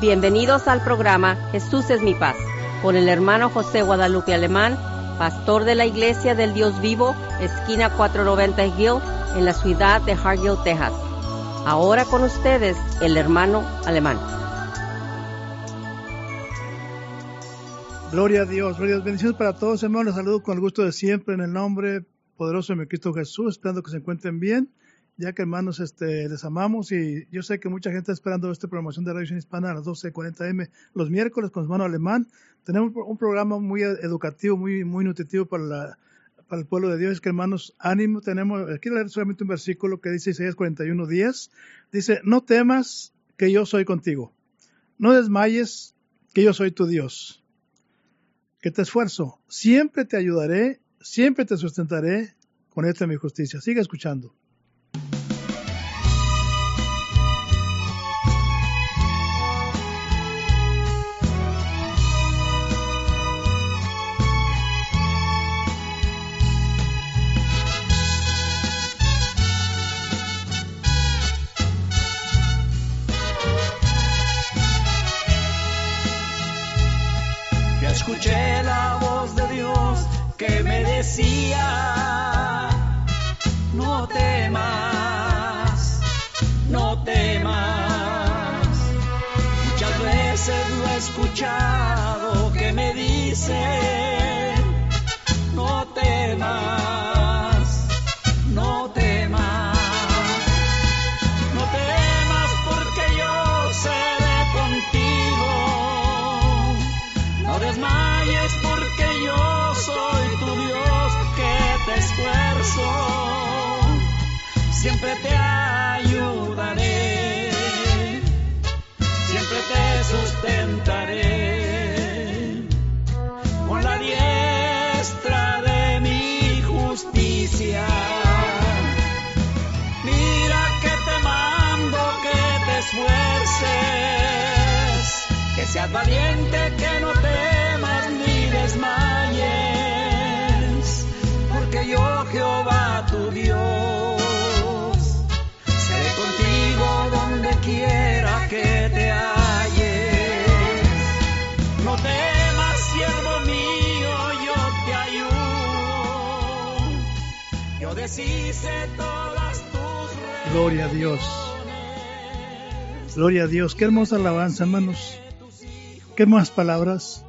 Bienvenidos al programa Jesús es mi paz, con el hermano José Guadalupe Alemán, pastor de la Iglesia del Dios Vivo, esquina 490 Hill, en la ciudad de Hargill, Texas. Ahora con ustedes, el hermano Alemán. Gloria a Dios, gloria a Dios. Bendiciones para todos, hermanos. Saludos con el gusto de siempre en el nombre poderoso de mi Cristo Jesús, esperando que se encuentren bien ya que hermanos, este, les amamos y yo sé que mucha gente está esperando esta promoción de Radio Hispana a las 12.40 los miércoles con su hermano alemán. Tenemos un programa muy educativo, muy, muy nutritivo para, la, para el pueblo de Dios. Es que hermanos, ánimo, tenemos, quiero leer solamente un versículo que dice Isaías 41.10. Dice, no temas que yo soy contigo. No desmayes que yo soy tu Dios. Que te esfuerzo. Siempre te ayudaré, siempre te sustentaré con esta mi justicia. Sigue escuchando. Escuché la voz de Dios que me decía, no temas, no temas. Muchas veces lo he escuchado que me dice, siempre te ayudaré, siempre te sustentaré con la diestra de mi justicia. Mira que te mando que te esfuerces, que seas valiente, que no temas Gloria a Dios. Gloria a Dios. Qué hermosa alabanza, hermanos. Qué más palabras.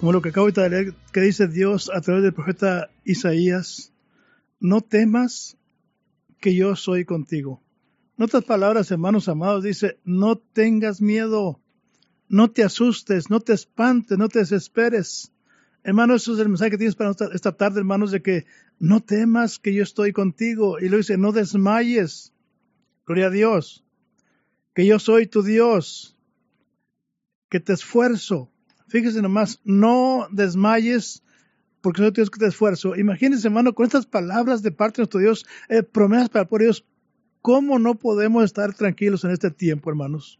Como lo que acabo de leer, que dice Dios a través del profeta Isaías. No temas que yo soy contigo. En otras palabras, hermanos amados, dice, no tengas miedo, no te asustes, no te espantes, no te desesperes. Hermano, eso es el mensaje que tienes para esta tarde, hermanos, de que no temas que yo estoy contigo. Y lo dice, no desmayes. Gloria a Dios. Que yo soy tu Dios. Que te esfuerzo. Fíjese nomás, no desmayes porque soy Dios que te esfuerzo. Imagínense, hermano, con estas palabras de parte de nuestro Dios, eh, promesas para por Dios, ¿Cómo no podemos estar tranquilos en este tiempo, hermanos?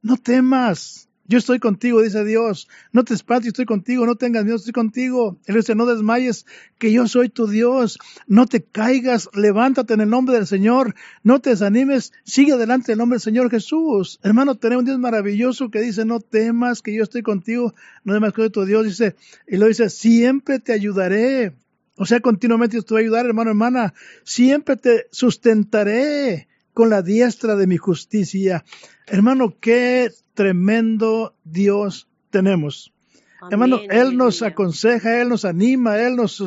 No temas. Yo estoy contigo, dice Dios. No te espantes, estoy contigo. No tengas miedo, estoy contigo. Él dice, no desmayes, que yo soy tu Dios. No te caigas, levántate en el nombre del Señor. No te desanimes, sigue adelante en el nombre del Señor Jesús. Hermano, tenemos un Dios maravilloso que dice, no temas, que yo estoy contigo. No temas, que soy tu Dios. Dice, y lo dice, siempre te ayudaré. O sea, continuamente te voy a ayudar, hermano, hermana. Siempre te sustentaré con la diestra de mi justicia. Hermano, qué tremendo Dios tenemos. hermano, Él nos aconseja, Él nos anima, Él nos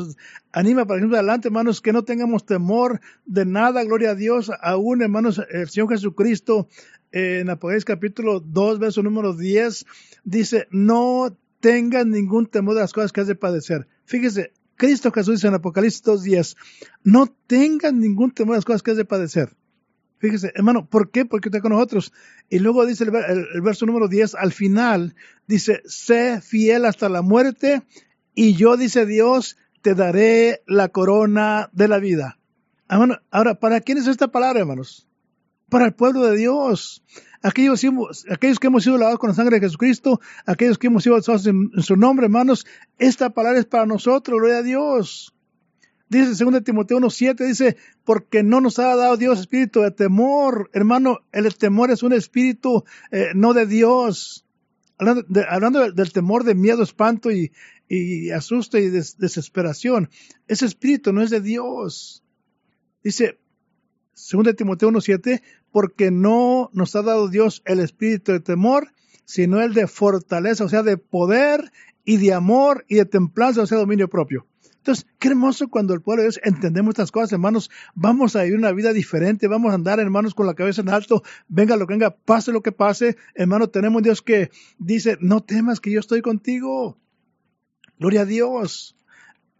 anima para ir adelante, hermanos, que no tengamos temor de nada, gloria a Dios. Aún, hermanos, el Señor Jesucristo en Apocalipsis capítulo 2, verso número 10, dice, no tengan ningún temor de las cosas que has de padecer. Fíjese, Cristo Jesús dice en Apocalipsis 2.10, no tengan ningún temor de las cosas que has de padecer. Fíjese, hermano, ¿por qué? Porque está con nosotros. Y luego dice el, verso número 10, al final, dice, sé fiel hasta la muerte y yo, dice Dios, te daré la corona de la vida. ahora, ¿para quién es esta palabra, hermanos? Para el pueblo de Dios aquellos, aquellos que hemos sido lavados con la sangre de Jesucristo, aquellos que hemos sido alzados en, su nombre, hermanos, esta palabra es para nosotros, gloria a Dios. Dice 2 Timoteo 1.7, dice, porque no nos ha dado Dios espíritu de temor. Hermano, el temor es un espíritu eh, no de Dios. Hablando, del temor de miedo, espanto y, y asusto y desesperación. Ese espíritu no es de Dios. Dice 2 Timoteo 1.7, porque no nos ha dado Dios el espíritu de temor, sino el de fortaleza, o sea, de poder y de amor y de templanza, o sea, dominio propio. Entonces, qué hermoso cuando el pueblo de Dios entendemos estas cosas, hermanos. Vamos a vivir una vida diferente, vamos a andar, hermanos, con la cabeza en alto. Venga lo que venga, pase lo que pase. Hermano, tenemos un Dios que dice, no temas que yo estoy contigo. Gloria a Dios.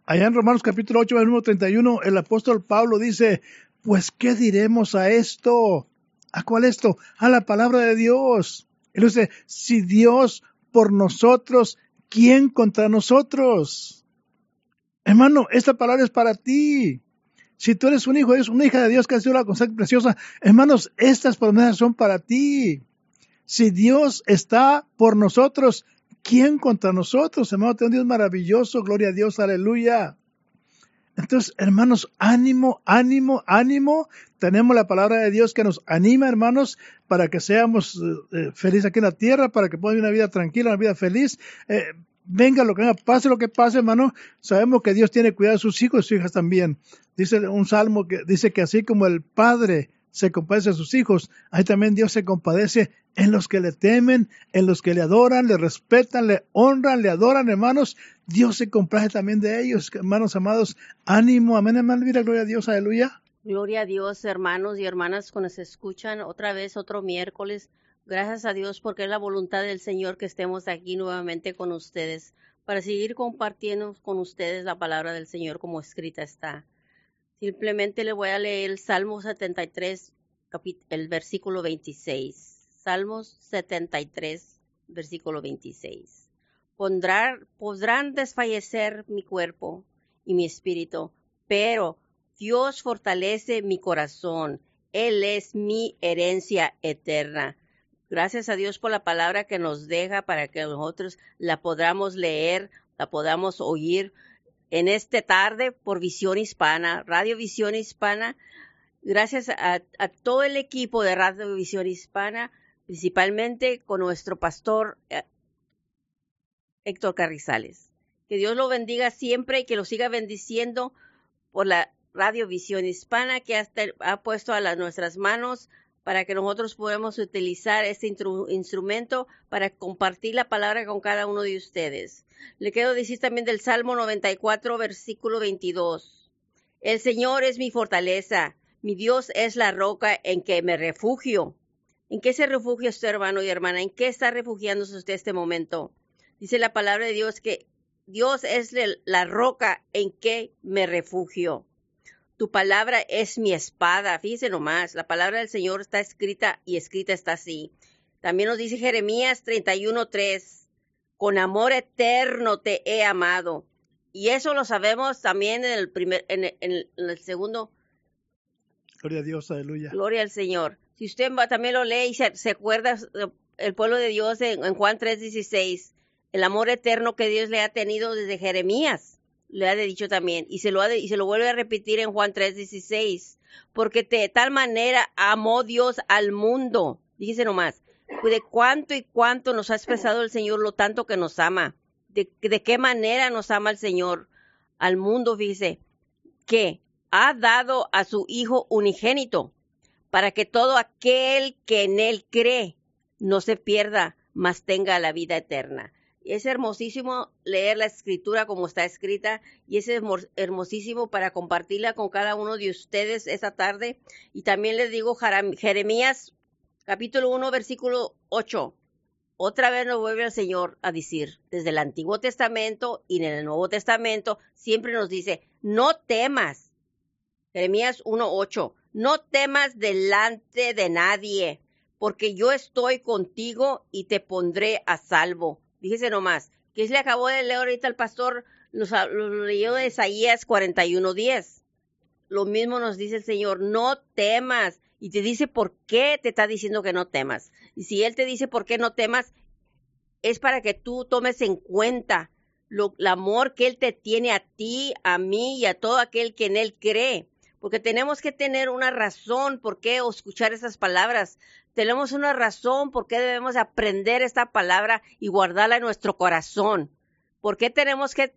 Allá en Romanos capítulo 8, versículo 31, el apóstol Pablo dice, pues, ¿qué diremos a esto? ¿A cuál esto? A la palabra de Dios. Él dice, si Dios por nosotros, ¿quién contra nosotros? Hermano, esta palabra es para ti. Si tú eres un hijo, eres una hija de Dios que ha sido la cosa preciosa, hermanos, estas promesas son para ti. Si Dios está por nosotros, ¿quién contra nosotros? Hermano, tenemos un Dios maravilloso, gloria a Dios, aleluya. Entonces, hermanos, ánimo, ánimo, ánimo. Tenemos la palabra de Dios que nos anima, hermanos, para que seamos eh, eh, felices aquí en la tierra, para que podamos vivir una vida tranquila, una vida feliz. Eh, venga lo que venga, pase lo que pase, hermano, sabemos que Dios tiene cuidado de sus hijos y sus hijas también. Dice un salmo que dice que así como el Padre se compadece a sus hijos, ahí también Dios se compadece en los que le temen, en los que le adoran, le respetan, le honran, le adoran, hermanos. Dios se complace también de ellos, hermanos amados. Ánimo, amén, hermano, mira, gloria a Dios, aleluya. Gloria a Dios, hermanos y hermanas, cuando se escuchan otra vez otro miércoles Gracias a Dios porque es la voluntad del Señor que estemos aquí nuevamente con ustedes para seguir compartiendo con ustedes la palabra del Señor como escrita está. Simplemente le voy a leer el Salmo 73, el versículo 26. Salmos 73, versículo 26. podrán desfallecer mi cuerpo y mi espíritu, pero Dios fortalece mi corazón. Él es mi herencia eterna. Gracias a Dios por la palabra que nos deja para que nosotros la podamos leer, la podamos oír en esta tarde por Visión Hispana, Radio Visión Hispana. Gracias a, todo el equipo de Radio Visión Hispana, principalmente con nuestro pastor eh, Héctor Carrizales. Que Dios lo bendiga siempre y que lo siga bendiciendo por la Radio Visión Hispana que ha, ha puesto a nuestras manos para que nosotros podamos utilizar este instrumento para compartir la palabra con cada uno de ustedes. Le quiero decir también del Salmo 94, versículo 22. El Señor es mi fortaleza, mi Dios es la roca en que me refugio. ¿En qué se refugia usted, hermano y hermana? ¿En qué está refugiándose usted este momento? Dice la palabra de Dios que Dios es la roca en que me refugio. Tu palabra es mi espada. Fíjese nomás, la palabra del Señor está escrita y escrita está así. También nos dice Jeremías 31.3, con amor eterno te he amado. Y eso lo sabemos también en el primer, en el, segundo. Gloria a Dios, aleluya. Gloria al Señor. Si usted también lo lee y se, acuerda el pueblo de Dios en, en Juan 3.16, el amor eterno que Dios le ha tenido desde Jeremías le ha dicho también, y se lo, ha y se lo vuelve a repetir en Juan 3:16, porque de tal manera amó Dios al mundo, dígase nomás, de cuánto y cuánto nos ha expresado el Señor lo tanto que nos ama, de, de qué manera nos ama el Señor al mundo, fíjese, que ha dado a su Hijo unigénito, para que todo aquel que en Él cree no se pierda, mas tenga la vida eterna. Es hermosísimo leer la escritura como está escrita y es hermosísimo para compartirla con cada uno de ustedes esta tarde. Y también les digo Jeremías capítulo 1 versículo 8. Otra vez nos vuelve el Señor a decir, desde el Antiguo Testamento y en el Nuevo Testamento, siempre nos dice, no temas. Jeremías 1.8, no temas delante de nadie, porque yo estoy contigo y te pondré a salvo Fíjese nomás, que le acabó de leer ahorita el pastor, lo, leyó de Isaías 41.10. Lo mismo nos dice el Señor, no temas. Y te dice por qué te está diciendo que no temas. Y si Él te dice por qué no temas, es para que tú tomes en cuenta el amor que Él te tiene a ti, a mí y a todo aquel que en Él cree. Porque tenemos que tener una razón por qué escuchar esas palabras. Tenemos una razón por qué debemos aprender esta palabra y guardarla en nuestro corazón. ¿Por qué tenemos que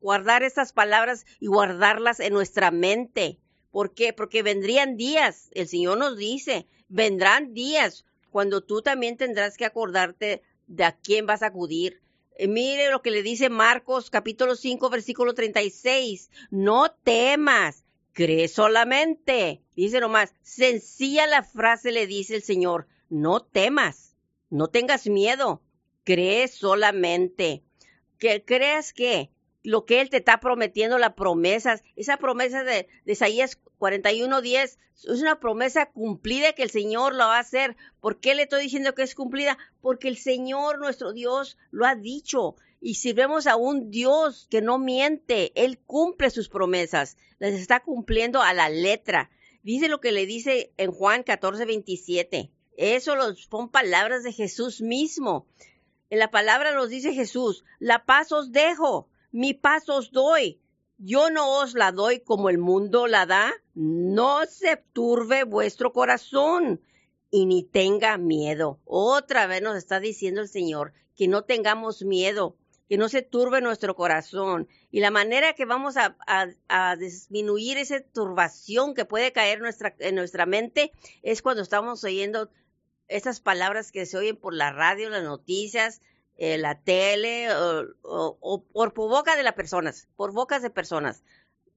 guardar estas palabras y guardarlas en nuestra mente? ¿Por qué? Porque vendrían días, el Señor nos dice, vendrán días cuando tú también tendrás que acordarte de a quién vas a acudir. Eh, mire lo que le dice Marcos capítulo 5 versículo 36. No temas, cree solamente. Dice nomás, sencilla la frase le dice el Señor, no temas, no tengas miedo, cree solamente. Que creas que lo que Él te está prometiendo, las promesas, esa promesa de, de Isaías 41.10 es una promesa cumplida que el Señor lo va a hacer. ¿Por qué le estoy diciendo que es cumplida? Porque el Señor, nuestro Dios, lo ha dicho. Y si vemos a un Dios que no miente, Él cumple sus promesas, las está cumpliendo a la letra. Dice lo que le dice en Juan 14.27. Eso son palabras de Jesús mismo. En la palabra nos dice Jesús, la paz os dejo, mi paz os doy. Yo no os la doy como el mundo la da. No se turbe vuestro corazón y ni tenga miedo. Otra vez nos está diciendo el Señor que no tengamos miedo, que no se turbe nuestro corazón. Y la manera que vamos a, disminuir esa turbación que puede caer nuestra, en nuestra mente es cuando estamos oyendo esas palabras que se oyen por la radio, las noticias, eh, la tele o, por, boca de las personas, por bocas de personas.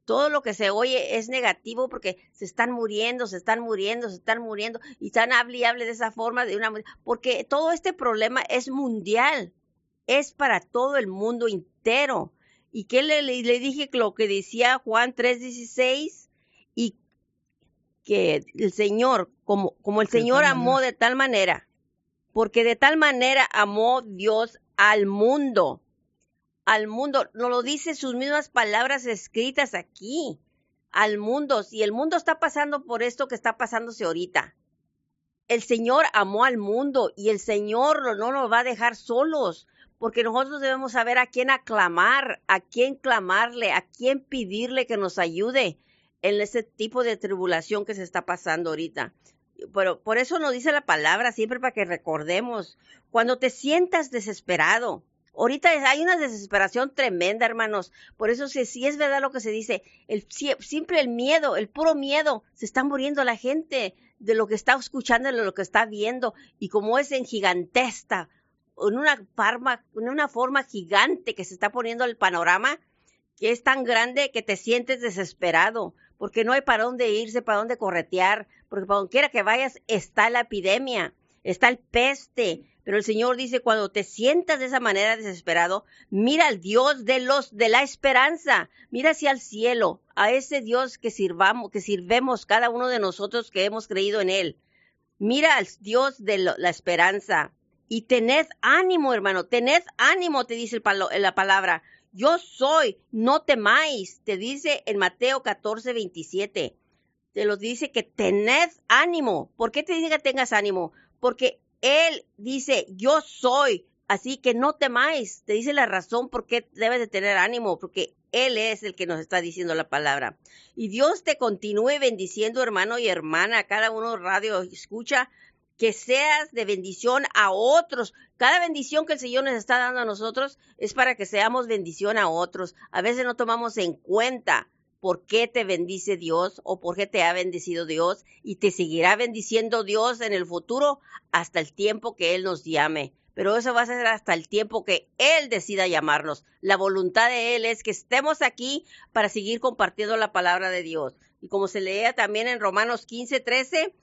Todo lo que se oye es negativo porque se están muriendo, se están muriendo, se están muriendo y están hable y hable de esa forma, de una, porque todo este problema es mundial, es para todo el mundo entero. ¿Y qué le, le, dije lo que decía Juan 3:16? Y que el Señor, como, como el Señor amó de tal manera, porque de tal manera amó Dios al mundo, al mundo, nos lo dice sus mismas palabras escritas aquí, al mundo, si el mundo está pasando por esto que está pasándose ahorita. El Señor amó al mundo y el Señor no nos va a dejar solos, porque nosotros debemos saber a quién aclamar, a quién clamarle, a quién pedirle que nos ayude en ese tipo de tribulación que se está pasando ahorita. Pero por eso nos dice la palabra siempre para que recordemos, cuando te sientas desesperado, ahorita hay una desesperación tremenda, hermanos, por eso si, si es verdad lo que se dice, el, siempre el miedo, el puro miedo, se está muriendo la gente de lo que está escuchando, de lo que está viendo, y como es en gigantesca, en una forma, en una forma gigante que se está poniendo el panorama, que es tan grande que te sientes desesperado, porque no hay para dónde irse, para dónde corretear, porque para donde quiera que vayas está la epidemia, está el peste. Pero el Señor dice, cuando te sientas de esa manera desesperado, mira al Dios de los de la esperanza, mira hacia el cielo, a ese Dios que sirvamos, que sirvemos cada uno de nosotros que hemos creído en él. Mira al Dios de la esperanza y tened ánimo, hermano, tened ánimo, te dice la palabra. Yo soy, no temáis, te dice en Mateo 14, 27. Te lo dice que tened ánimo. ¿Por qué te dice que tengas ánimo? Porque Él dice, yo soy, así que no temáis. Te dice la razón por qué debes de tener ánimo, porque Él es el que nos está diciendo la palabra. Y Dios te continúe bendiciendo, hermano y hermana, cada uno radio escucha, que seas de bendición a otros. Cada bendición que el Señor nos está dando a nosotros es para que seamos bendición a otros. A veces no tomamos en cuenta por qué te bendice Dios o por qué te ha bendecido Dios y te seguirá bendiciendo Dios en el futuro hasta el tiempo que Él nos llame. Pero eso va a ser hasta el tiempo que Él decida llamarnos. La voluntad de Él es que estemos aquí para seguir compartiendo la palabra de Dios. Y como se leía también en Romanos 15, 13,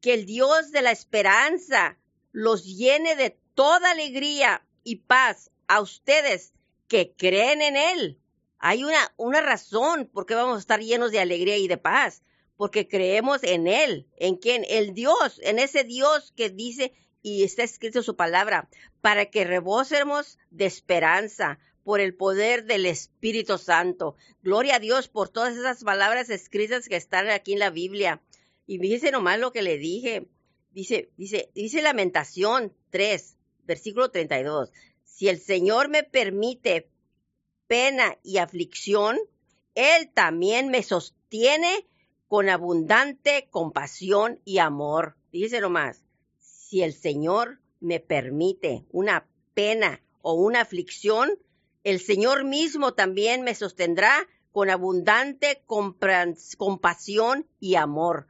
que el Dios de la esperanza los llene de toda alegría y paz a ustedes que creen en Él. Hay una, una razón por qué vamos a estar llenos de alegría y de paz, porque creemos en Él, en quien, el Dios, en ese Dios que dice y está escrito su palabra, para que rebosemos de esperanza por el poder del Espíritu Santo. Gloria a Dios por todas esas palabras escritas que están aquí en la Biblia. Y fíjese nomás lo que le dije. Dice, dice, dice Lamentación 3, versículo 32. Si el Señor me permite pena y aflicción, Él también me sostiene con abundante compasión y amor. Dice nomás, si el Señor me permite una pena o una aflicción, el Señor mismo también me sostendrá con abundante compasión y amor.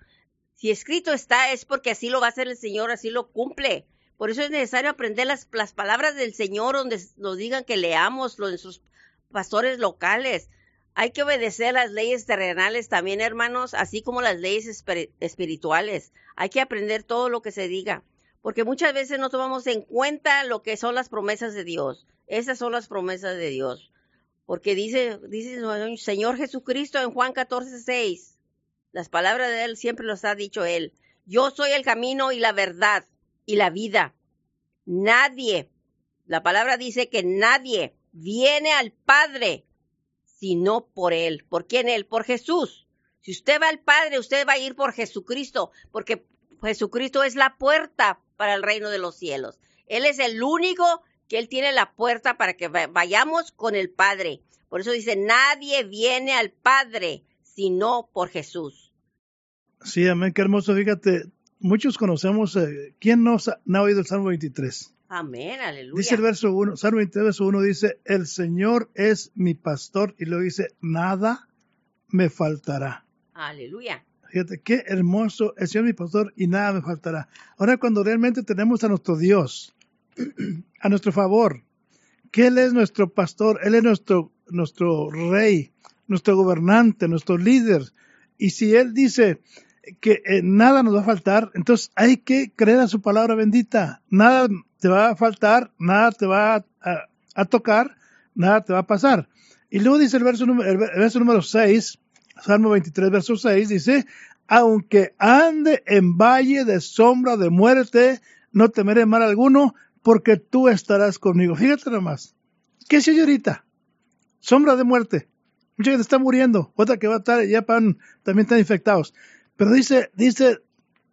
Si escrito está, es porque así lo va a hacer el Señor, así lo cumple. Por eso es necesario aprender las, las palabras del Señor donde nos digan que leamos lo de sus pastores locales. Hay que obedecer las leyes terrenales también, hermanos, así como las leyes espirituales. Hay que aprender todo lo que se diga, porque muchas veces no tomamos en cuenta lo que son las promesas de Dios. Esas son las promesas de Dios. Porque dice, dice el Señor Jesucristo en Juan 14, 6, las palabras de Él siempre los ha dicho Él. Yo soy el camino y la verdad y la vida. Nadie, la palabra dice que nadie viene al Padre sino por Él. ¿Por quién Él? Por Jesús. Si usted va al Padre, usted va a ir por Jesucristo, porque Jesucristo es la puerta para el reino de los cielos. Él es el único que Él tiene la puerta para que vayamos con el Padre. Por eso dice, nadie viene al Padre sino por Jesús. Sí, amén, qué hermoso. Fíjate, muchos conocemos, eh, ¿quién no ha oído el Salmo 23? Amén, aleluya. Dice el verso 1, Salmo 23, verso 1 dice, el Señor es mi pastor y luego dice, nada me faltará. Aleluya. Fíjate, qué hermoso, el Señor es mi pastor y nada me faltará. Ahora cuando realmente tenemos a nuestro Dios, a nuestro favor, que Él es nuestro pastor, Él es nuestro, nuestro rey, nuestro gobernante, nuestro líder, y si Él dice, que eh, nada nos va a faltar, entonces hay que creer a su palabra bendita. Nada te va a faltar, nada te va a, tocar, nada te va a pasar. Y luego dice el verso, el verso número 6, Salmo 23, verso 6, dice, aunque ande en valle de sombra de muerte, no temeré mal alguno, porque tú estarás conmigo. Fíjate nada más. ¿Qué señorita? Sombra de muerte. Mucha gente está muriendo, otra que va a estar, ya también están infectados. Pero dice, dice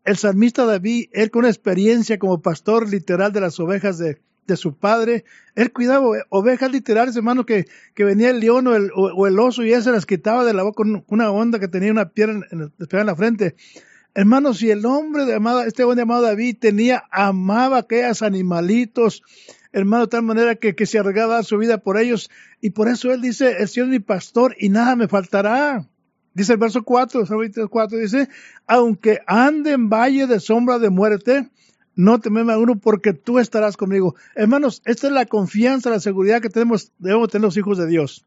el salmista David, él con experiencia como pastor literal de las ovejas de, su padre, él cuidaba ovejas literales, hermano, que, que venía el león o el, oso y él se las quitaba de la boca con una onda que tenía una piedra en, en, la frente. Hermano, si el hombre de amado, este hombre llamado David tenía, amaba aquellos animalitos, hermano, de tal manera que, que se arriesgaba su vida por ellos, y por eso él dice, el Señor es mi pastor y nada me faltará. Dice el verso 4, el 4 dice, aunque ande en valle de sombra de muerte, no tememe a uno porque tú estarás conmigo. Hermanos, esta es la confianza, la seguridad que tenemos, debemos tener los hijos de Dios.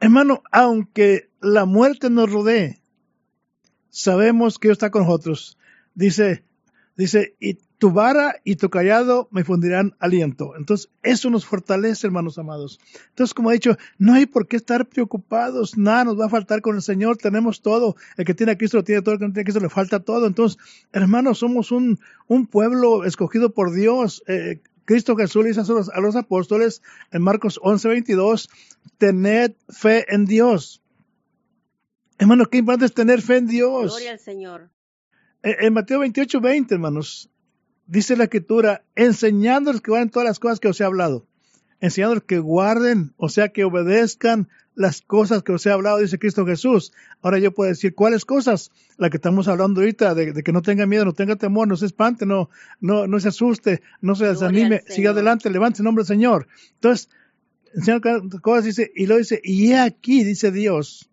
Hermano, aunque la muerte nos rodee, sabemos que Dios está con nosotros. Dice, dice, y tu vara y tu callado me fundirán aliento. Entonces, eso nos fortalece, hermanos amados. Entonces, como he dicho, no hay por qué estar preocupados, nada nos va a faltar con el Señor, tenemos todo. El que tiene a Cristo lo tiene todo, el que no tiene a Cristo le falta todo. Entonces, hermanos, somos un, un pueblo escogido por Dios. Eh, Cristo Jesús le dice a los, a los apóstoles en Marcos 11, 22, tened fe en Dios. Hermano, qué importante es tener fe en Dios. Gloria al Señor. Eh, en Mateo 28, 20, hermanos, dice la escritura, enseñándoles que guarden todas las cosas que os he hablado, enseñándoles que guarden, o sea, que obedezcan las cosas que os he hablado, dice Cristo Jesús. Ahora yo puedo decir, ¿cuáles cosas? La que estamos hablando ahorita, de, que no tenga miedo, no tenga temor, no se espante, no, no, no se asuste, no se desanime, siga adelante, levante el nombre del Señor. Entonces, enseñando cosas, dice, y lo dice, y aquí, dice Dios,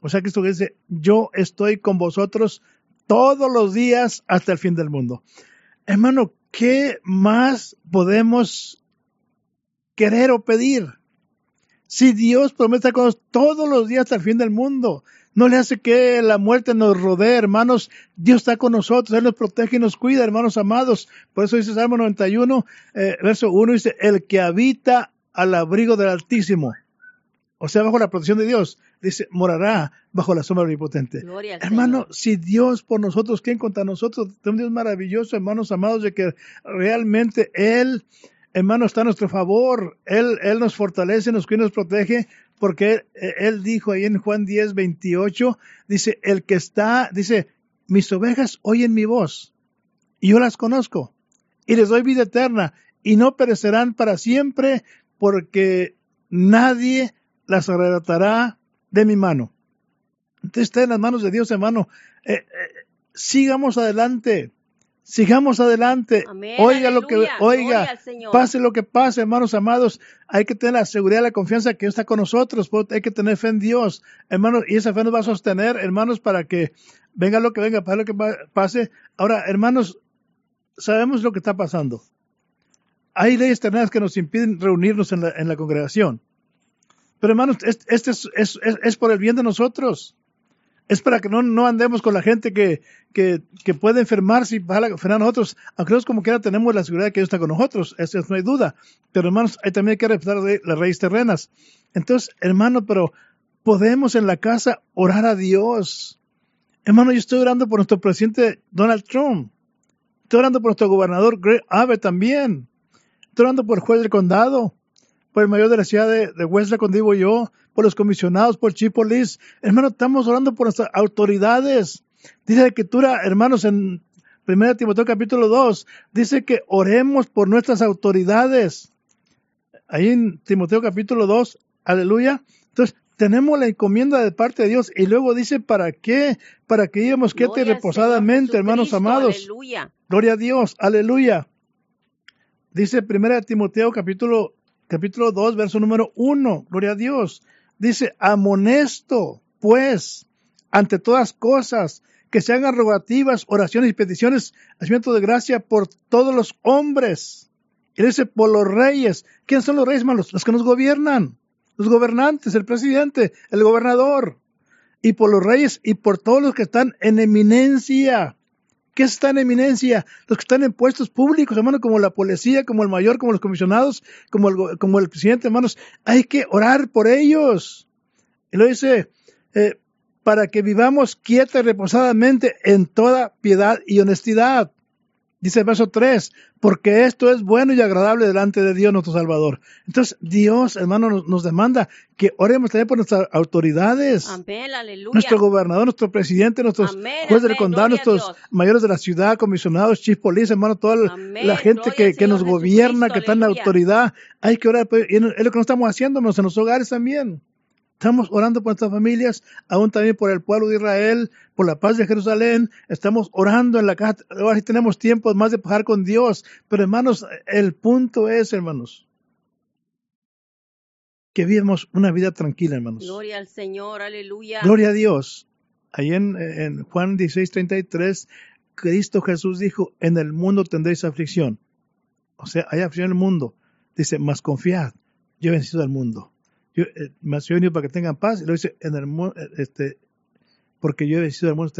o sea, Cristo dice, yo estoy con vosotros todos los días hasta el fin del mundo. Hermano, ¿qué más podemos querer o pedir? Si Dios promete con nosotros todos los días hasta el fin del mundo, no le hace que la muerte nos rodee, hermanos. Dios está con nosotros, Él nos protege y nos cuida, hermanos amados. Por eso dice Salmo 91, eh, verso 1, dice, el que habita al abrigo del Altísimo, o sea, bajo la protección de Dios, dice, morará bajo la sombra omnipotente. Hermano, si Dios por nosotros, ¿quién contra nosotros? Tenemos un Dios maravilloso, hermanos amados, de que realmente Él, hermano, está a nuestro favor. Él, Él nos fortalece, nos cuida, nos protege, porque él, él dijo ahí en Juan 10, 28, dice, el que está, dice, mis ovejas oyen mi voz, y yo las conozco, y les doy vida eterna, y no perecerán para siempre, porque nadie las arrebatará de mi mano. Entonces está en las manos de Dios, hermano. Eh, eh, sigamos adelante. Sigamos adelante. Amén, Oiga lo que oiga. Pase lo que pase, hermanos amados. Hay que tener la seguridad, la confianza que Dios está con nosotros. pues, Hay que tener fe en Dios, hermanos. Y esa fe nos va a sostener, hermanos, para que venga lo que venga, pase lo que pa- pase. Ahora, hermanos, sabemos lo que está pasando. Hay leyes terrenales que nos impiden reunirnos en la, en la congregación. Pero hermanos, es- este es, es- es- por el bien de nosotros. Es para que no, no andemos con la gente que, que, que puede enfermarse y enfermedad a nosotros. Aunque nosotros como quiera tenemos la seguridad de que Dios está con nosotros. Eso no hay duda. Pero hermanos, hay también que respetar las leyes terrenas. Entonces, hermano, pero podemos en la casa orar a Dios. Hermano, yo estoy orando por nuestro presidente Donald Trump. Estoy orando por nuestro gobernador Greg Abbott también. Estoy orando por el juez del condado, por el mayor de la ciudad de, de Wesley, cuando digo yo, por los comisionados, por Chief Police. Hermano, estamos orando por nuestras autoridades. Dice la escritura, hermanos, en 1 Timoteo capítulo 2, dice que oremos por nuestras autoridades. Ahí en Timoteo capítulo 2, aleluya. Entonces, tenemos la encomienda de parte de Dios y luego dice, ¿para qué? Para que íbamos quieta y reposadamente, hermanos amados. Aleluya. Gloria a Dios, aleluya. Dice 1 Timoteo capítulo, capítulo 2, verso número 1, gloria a Dios. Dice, amonesto, pues, ante todas cosas, que se hagan rogativas, oraciones y peticiones, hacimiento de gracia por todos los hombres. Y dice, por los reyes. ¿Quiénes son los reyes, hermanos? Los que nos gobiernan, los gobernantes, el presidente, el gobernador. Y por los reyes y por todos los que están en eminencia. ¿Qué está en eminencia? Los que están en puestos públicos, hermano, como la policía, como el mayor, como los comisionados, como el, como el presidente, hermanos. Hay que orar por ellos. Y lo dice, eh, para que vivamos quieta y reposadamente en toda piedad y honestidad. Dice el verso 3, porque esto es bueno y agradable delante de Dios nuestro Salvador. Entonces, Dios, hermano, nos, nos demanda que oremos también por nuestras autoridades Amén, aleluya. nuestro gobernador, nuestro presidente, nuestros Amén, jueces del condado, nuestros mayores de la ciudad, comisionados, chief police, hermano, toda la- Amén, la gente que, que nos gobierna, que está en la autoridad. Hay que orar, y es lo que nos estamos haciendo, hermanos, en los hogares también. Estamos orando por nuestras familias, aún también por el pueblo de Israel, por la paz de Jerusalén. Estamos orando en la casa. Ahora sí tenemos tiempo más de pasar con Dios. Pero hermanos, el punto es, hermanos, que vivamos una vida tranquila, hermanos. Gloria al Señor, aleluya. Gloria a Dios. Ahí en, en Juan 16, 33, Cristo Jesús dijo, en el mundo tendréis aflicción. O sea, hay aflicción en el mundo. Dice, mas confiad, yo he vencido al mundo. Yo, eh, mas yo he para que tengan paz. Y lo dice, en el eh, este, porque yo he vencido al mundo.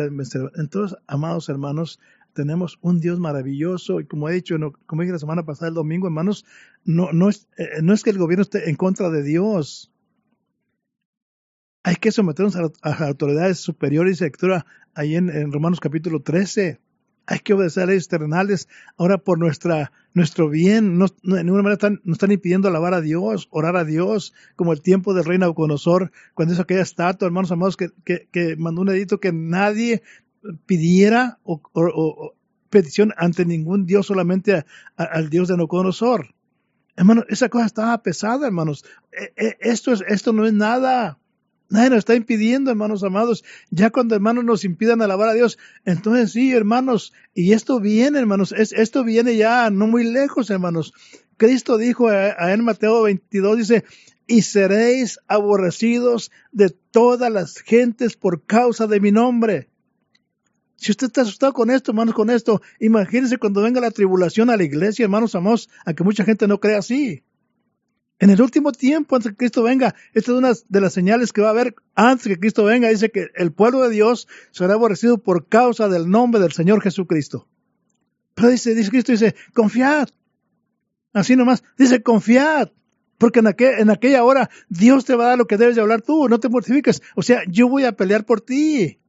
Entonces, amados hermanos, tenemos un Dios maravilloso. Y como he dicho, como dije la semana pasada, el domingo, hermanos, no, no, es, eh, no es que el gobierno esté en contra de Dios hay que someternos a, autoridades superiores, la lectura ahí en Romanos capítulo 13. Hay que obedecer leyes terrenales ahora por nuestra, nuestro bien. No, no- de ninguna manera están, nos están impidiendo alabar a Dios, orar a Dios, como el tiempo del rey Nabucodonosor, cuando hizo aquella estatua, hermanos amados, que, que, mandó un edicto que nadie pidiera o, o- petición ante ningún Dios, solamente al Dios de Nabucodonosor. Hermano, esa cosa estaba pesada, hermanos. E- e- Esto, es, esto no es nada. Nadie nos está impidiendo, hermanos amados. Ya cuando hermanos nos impidan alabar a Dios, entonces sí, hermanos, y esto viene, hermanos, es, esto viene ya no muy lejos, hermanos. Cristo dijo a, a en Mateo 22, dice, y seréis aborrecidos de todas las gentes por causa de mi nombre. Si usted está asustado con esto, hermanos, con esto, imagínense cuando venga la tribulación a la iglesia, hermanos amados, a que mucha gente no crea así. En el último tiempo, antes que Cristo venga, esta es una de las señales que va a haber antes que Cristo venga. Dice que el pueblo de Dios será aborrecido por causa del nombre del Señor Jesucristo. Pero dice, dice Cristo, dice, confiad. Así nomás, dice, confiad. Porque en, en aquella hora Dios te va a dar lo que debes de hablar tú, no te mortifiques. O sea, yo voy a pelear por ti.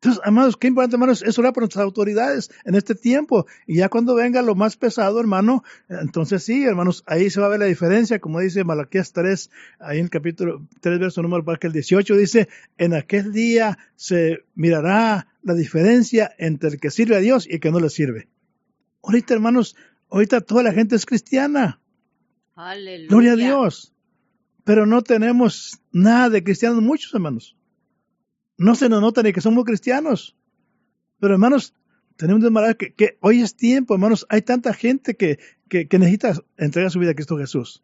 Entonces, amados, qué importante, hermanos, es orar por nuestras autoridades en este tiempo. Y ya cuando venga lo más pesado, hermano, entonces sí, hermanos, ahí se va a ver la diferencia, como dice Malaquías 3, ahí en el capítulo 3, verso número el 18 dice, en aquel día se mirará la diferencia entre el que sirve a Dios y el que no le sirve. Ahorita, hermanos, ahorita toda la gente es cristiana. Aleluya. Gloria a Dios. pero no tenemos nada de cristianos muchos, hermanos. No se nos nota ni que somos cristianos. Pero hermanos, tenemos que, que hoy es tiempo, hermanos. Hay tanta gente que, que, que necesita entregar su vida a Cristo Jesús.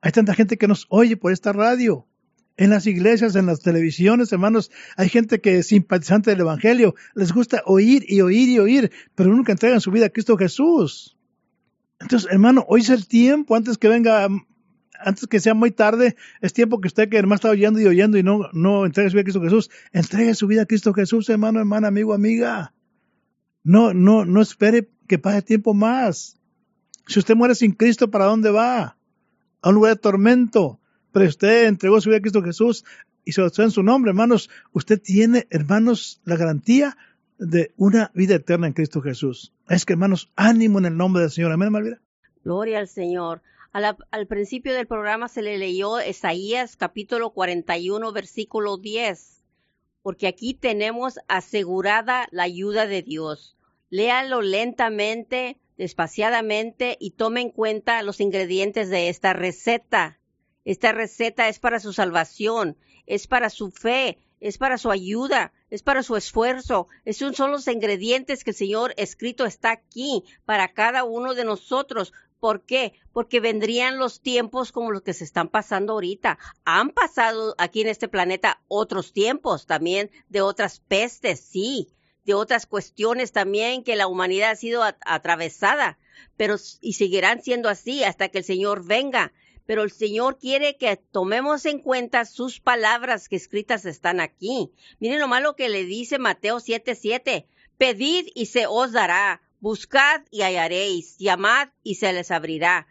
Hay tanta gente que nos oye por esta radio en las iglesias, en las televisiones, hermanos, hay gente que es simpatizante del Evangelio, les gusta oír y oír y oír, pero nunca entregan su vida a Cristo Jesús. Entonces, hermano, hoy es el tiempo, antes que venga, antes que sea muy tarde, es tiempo que usted que hermano está oyendo y oyendo y no, no entregue su vida a Cristo Jesús, entregue su vida a Cristo Jesús, hermano, hermana, amigo, amiga. No, no, no espere que pase tiempo más. Si usted muere sin Cristo, ¿para dónde va? A un lugar de tormento pero usted entregó su vida a Cristo Jesús y se lo en su nombre, hermanos, usted tiene, hermanos, la garantía de una vida eterna en Cristo Jesús. Es que, hermanos, ánimo en el nombre del Señor. Amén, Malvira. Gloria al Señor. Al principio del programa se le leyó Isaías capítulo 41, versículo 10, porque aquí tenemos asegurada la ayuda de Dios. Léalo lentamente, despaciadamente y tome en cuenta los ingredientes de esta receta. Esta receta es para su salvación, es para su fe, es para su ayuda, es para su esfuerzo. Esos son los ingredientes que el Señor escrito está aquí para cada uno de nosotros. ¿Por qué? Porque vendrían los tiempos como los que se están pasando ahorita. Han pasado aquí en este planeta otros tiempos también de otras pestes, sí, de otras cuestiones también que la humanidad ha sido atravesada, pero y seguirán siendo así hasta que el Señor venga pero el Señor quiere que tomemos en cuenta sus palabras que escritas están aquí. Miren lo malo que le dice Mateo 7:7. Pedid y se os dará, buscad y hallaréis, llamad y se les abrirá.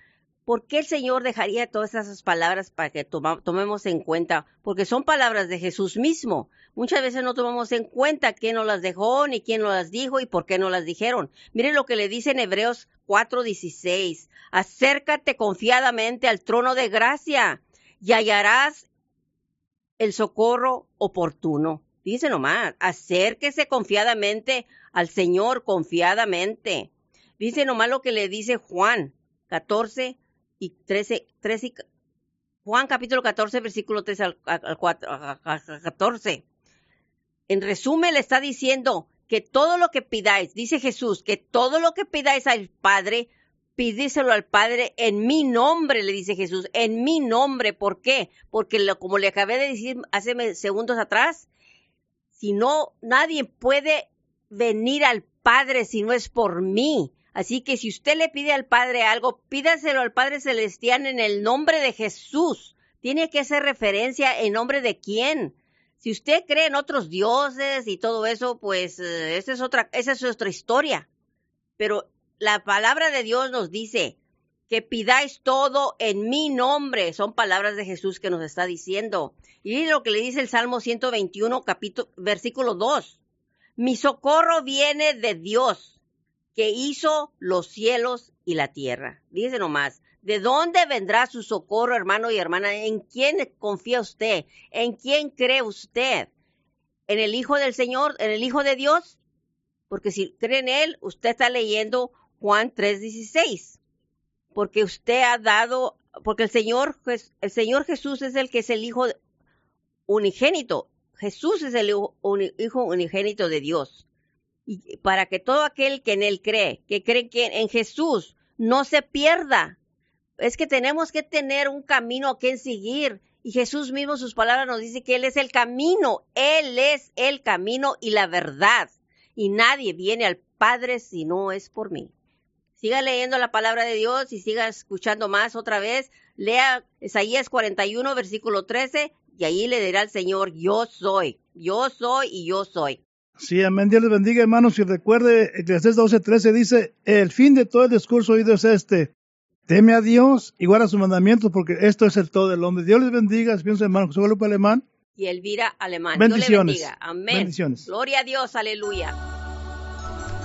¿Por qué el Señor dejaría todas esas palabras para que tomemos en cuenta? Porque son palabras de Jesús mismo. Muchas veces no tomamos en cuenta quién nos las dejó, ni quién nos las dijo y por qué no las dijeron. Miren lo que le dice en Hebreos 4:16. Acércate confiadamente al trono de gracia y hallarás el socorro oportuno. Dice nomás, acérquese confiadamente al Señor, confiadamente. Dice nomás lo que le dice Juan 14, y 13, 13 Juan capítulo 14, versículo 13 al, 14. En resumen, le está diciendo que todo lo que pidáis, dice Jesús, que todo lo que pidáis al Padre, pídíselo al Padre en mi nombre, le dice Jesús, en mi nombre. ¿Por qué? Porque como le acabé de decir hace segundos atrás, si no, nadie puede venir al Padre si no es por mí. Así que si usted le pide al Padre algo, pídaselo al Padre Celestial en el nombre de Jesús. Tiene que hacer referencia en nombre de quién. Si usted cree en otros dioses y todo eso, pues eh, esa es otra, esa es otra historia. Pero la palabra de Dios nos dice que pidáis todo en mi nombre. Son palabras de Jesús que nos está diciendo. Y lo que le dice el Salmo 121, capítulo, versículo 2. Mi socorro viene de Dios que hizo los cielos y la tierra. Dice nomás, ¿de dónde vendrá su socorro, hermano y hermana? ¿En quién confía usted? ¿En quién cree usted? ¿En el Hijo del Señor? ¿En el Hijo de Dios? Porque si cree en Él, usted está leyendo Juan 3:16. Porque usted ha dado, porque el Señor, el Señor Jesús es el que es el Hijo unigénito. Jesús es el Hijo unigénito de Dios y para que todo aquel que en él cree, que cree que en Jesús, no se pierda. Es que tenemos que tener un camino que seguir. Y Jesús mismo, sus palabras nos dice que Él es el camino, Él es el camino y la verdad. Y nadie viene al Padre si no es por mí. Siga leyendo la palabra de Dios y siga escuchando más otra vez. Lea Isaías 41, versículo 13, y ahí le dirá al Señor, yo soy, yo soy y yo soy. Sí, amén. Dios les bendiga, hermanos. Y recuerde, Eclesiastés 12:13 dice, el fin de todo el discurso oído es este. Teme a Dios y guarda sus mandamientos porque esto es el todo del hombre. Dios les bendiga. Pienso, hermano José Guadalupe Alemán. Y Elvira Alemán. Bendiciones. Dios le bendiga. Amén. Gloria a Dios. Aleluya.